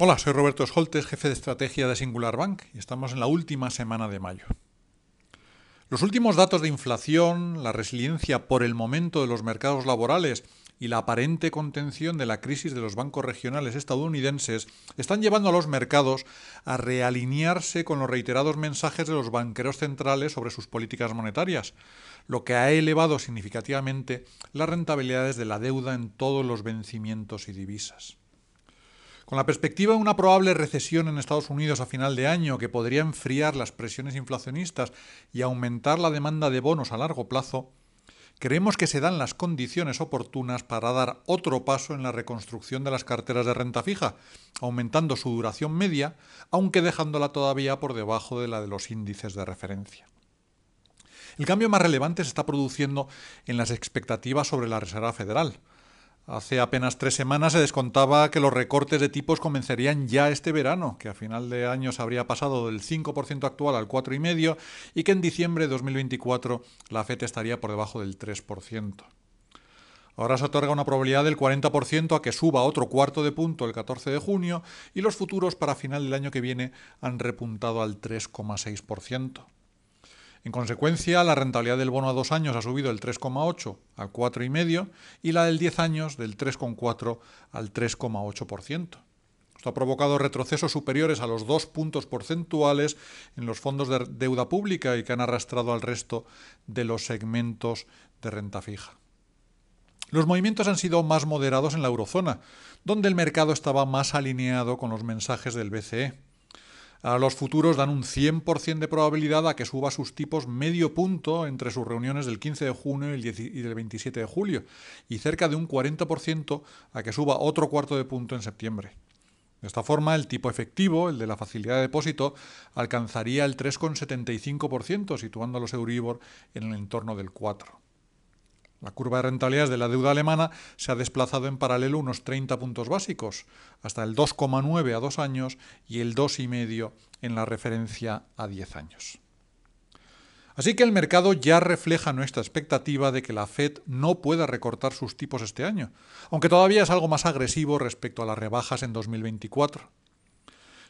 Hola, soy Roberto Scholtes, jefe de estrategia de Singular Bank y estamos en la última semana de mayo. Los últimos datos de inflación, la resiliencia por el momento de los mercados laborales y la aparente contención de la crisis de los bancos regionales estadounidenses están llevando a los mercados a realinearse con los reiterados mensajes de los banqueros centrales sobre sus políticas monetarias, lo que ha elevado significativamente las rentabilidades de la deuda en todos los vencimientos y divisas. Con la perspectiva de una probable recesión en Estados Unidos a final de año que podría enfriar las presiones inflacionistas y aumentar la demanda de bonos a largo plazo, creemos que se dan las condiciones oportunas para dar otro paso en la reconstrucción de las carteras de renta fija, aumentando su duración media, aunque dejándola todavía por debajo de la de los índices de referencia. El cambio más relevante se está produciendo en las expectativas sobre la Reserva Federal, Hace apenas tres semanas se descontaba que los recortes de tipos comenzarían ya este verano, que a final de año se habría pasado del 5% actual al 4,5% y que en diciembre de 2024 la FED estaría por debajo del 3%. Ahora se otorga una probabilidad del 40% a que suba otro cuarto de punto el 14 de junio y los futuros para final del año que viene han repuntado al 3,6%. En consecuencia, la rentabilidad del bono a dos años ha subido del 3,8 al 4,5 y la del 10 años del 3,4 al 3,8%. Esto ha provocado retrocesos superiores a los dos puntos porcentuales en los fondos de deuda pública y que han arrastrado al resto de los segmentos de renta fija. Los movimientos han sido más moderados en la eurozona, donde el mercado estaba más alineado con los mensajes del BCE. Ahora los futuros dan un 100% de probabilidad a que suba sus tipos medio punto entre sus reuniones del 15 de junio y del 27 de julio, y cerca de un 40% a que suba otro cuarto de punto en septiembre. De esta forma, el tipo efectivo, el de la facilidad de depósito, alcanzaría el 3,75%, situando a los Euribor en el entorno del 4%. La curva de rentabilidades de la deuda alemana se ha desplazado en paralelo unos 30 puntos básicos, hasta el 2,9 a dos años y el 2,5 en la referencia a 10 años. Así que el mercado ya refleja nuestra expectativa de que la Fed no pueda recortar sus tipos este año, aunque todavía es algo más agresivo respecto a las rebajas en 2024.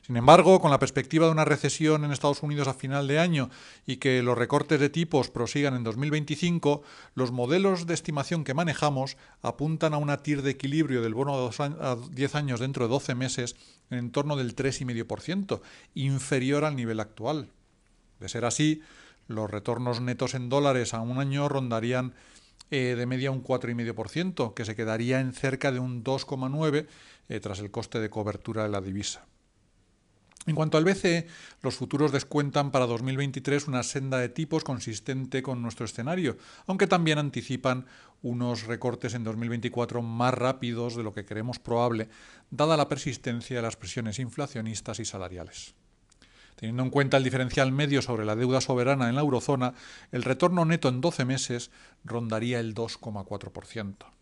Sin embargo, con la perspectiva de una recesión en Estados Unidos a final de año y que los recortes de tipos prosigan en 2025, los modelos de estimación que manejamos apuntan a una TIR de equilibrio del bono a 10 años dentro de 12 meses en torno del 3,5%, inferior al nivel actual. De ser así, los retornos netos en dólares a un año rondarían eh, de media un 4,5%, que se quedaría en cerca de un 2,9% eh, tras el coste de cobertura de la divisa. En cuanto al BCE, los futuros descuentan para 2023 una senda de tipos consistente con nuestro escenario, aunque también anticipan unos recortes en 2024 más rápidos de lo que creemos probable, dada la persistencia de las presiones inflacionistas y salariales. Teniendo en cuenta el diferencial medio sobre la deuda soberana en la eurozona, el retorno neto en 12 meses rondaría el 2,4%.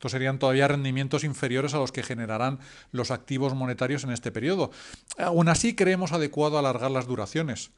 Estos serían todavía rendimientos inferiores a los que generarán los activos monetarios en este periodo. Aún así, creemos adecuado alargar las duraciones.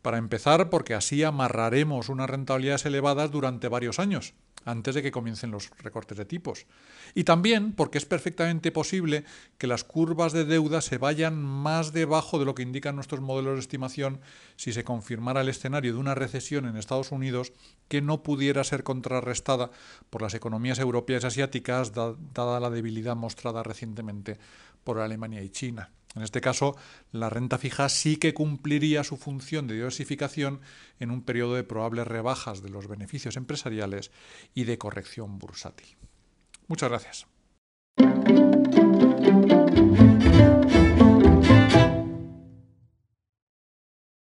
Para empezar, porque así amarraremos unas rentabilidades elevadas durante varios años antes de que comiencen los recortes de tipos. Y también porque es perfectamente posible que las curvas de deuda se vayan más debajo de lo que indican nuestros modelos de estimación si se confirmara el escenario de una recesión en Estados Unidos que no pudiera ser contrarrestada por las economías europeas y asiáticas, dada la debilidad mostrada recientemente por Alemania y China. En este caso, la renta fija sí que cumpliría su función de diversificación en un periodo de probables rebajas de los beneficios empresariales y de corrección bursátil. Muchas gracias.